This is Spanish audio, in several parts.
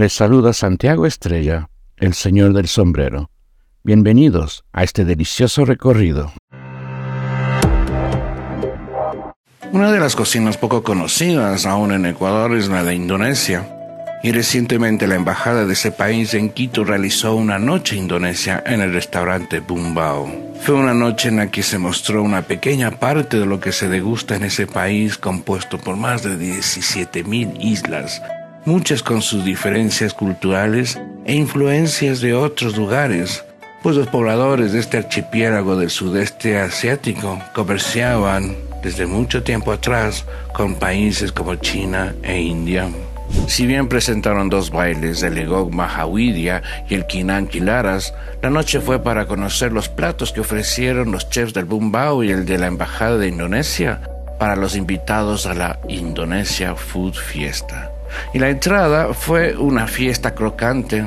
Les saluda Santiago Estrella, el señor del sombrero. Bienvenidos a este delicioso recorrido. Una de las cocinas poco conocidas aún en Ecuador es la de Indonesia. Y recientemente la embajada de ese país en Quito realizó una noche indonesia en el restaurante Bumbao. Fue una noche en la que se mostró una pequeña parte de lo que se degusta en ese país compuesto por más de 17.000 islas, muchas con sus diferencias culturales e influencias de otros lugares, pues los pobladores de este archipiélago del sudeste asiático comerciaban desde mucho tiempo atrás con países como China e India. Si bien presentaron dos bailes, el Egog Mahawidia y el Kinan Kilaras, la noche fue para conocer los platos que ofrecieron los chefs del Bumbao y el de la Embajada de Indonesia para los invitados a la Indonesia Food Fiesta. Y la entrada fue una fiesta crocante.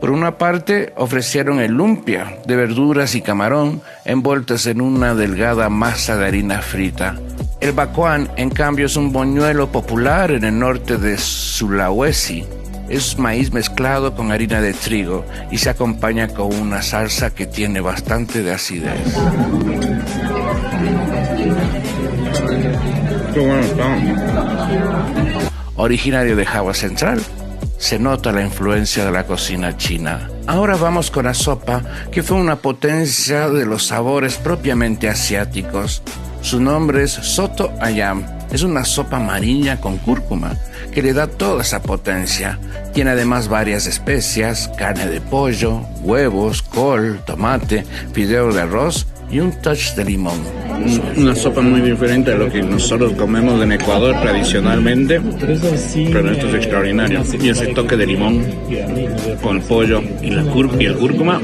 Por una parte ofrecieron el lumpia de verduras y camarón envueltos en una delgada masa de harina frita el bacuán, en cambio, es un boñuelo popular en el norte de Sulawesi. Es maíz mezclado con harina de trigo y se acompaña con una salsa que tiene bastante de acidez. Originario de Java Central, se nota la influencia de la cocina china. Ahora vamos con la sopa, que fue una potencia de los sabores propiamente asiáticos. Su nombre es Soto Ayam. Es una sopa marina con cúrcuma que le da toda esa potencia. Tiene además varias especias, carne de pollo, huevos, col, tomate, fideo de arroz y un touch de limón. Una sopa muy diferente a lo que nosotros comemos en Ecuador tradicionalmente, pero esto es extraordinario. Y ese toque de limón con pollo y, la y el cúrcuma,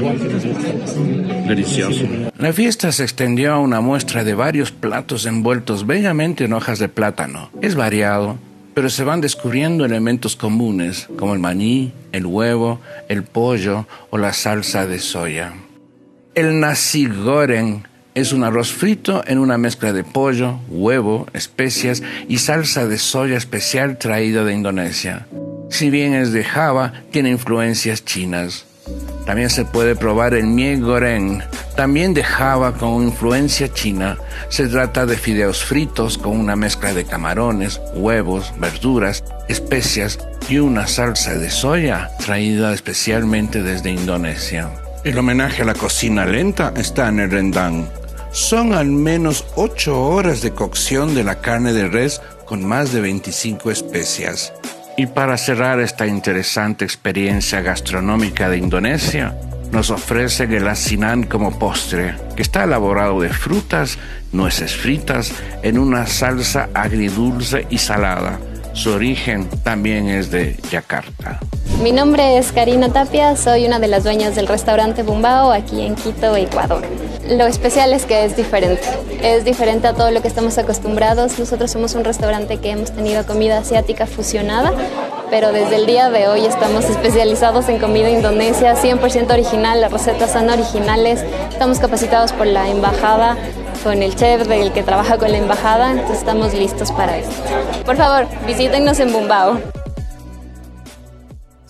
delicioso. La fiesta se extendió a una muestra de varios platos envueltos bellamente en hojas de plátano. Es variado, pero se van descubriendo elementos comunes como el maní, el huevo, el pollo o la salsa de soya. El nasi goreng es un arroz frito en una mezcla de pollo, huevo, especias y salsa de soya especial traída de Indonesia. Si bien es de Java, tiene influencias chinas. También se puede probar el mie goreng, también de Java con influencia china. Se trata de fideos fritos con una mezcla de camarones, huevos, verduras, especias y una salsa de soya traída especialmente desde Indonesia. El homenaje a la cocina lenta está en el rendang. Son al menos 8 horas de cocción de la carne de res con más de 25 especias. Y para cerrar esta interesante experiencia gastronómica de Indonesia, nos ofrecen el asinan como postre, que está elaborado de frutas, nueces fritas, en una salsa agridulce y salada. Su origen también es de Yakarta. Mi nombre es Karina Tapia, soy una de las dueñas del restaurante Bumbao aquí en Quito, Ecuador. Lo especial es que es diferente, es diferente a todo lo que estamos acostumbrados. Nosotros somos un restaurante que hemos tenido comida asiática fusionada, pero desde el día de hoy estamos especializados en comida indonesia, 100% original, las recetas son originales, estamos capacitados por la embajada con el chef del que trabaja con la embajada, entonces estamos listos para esto. Por favor, visítenos en Bumbao.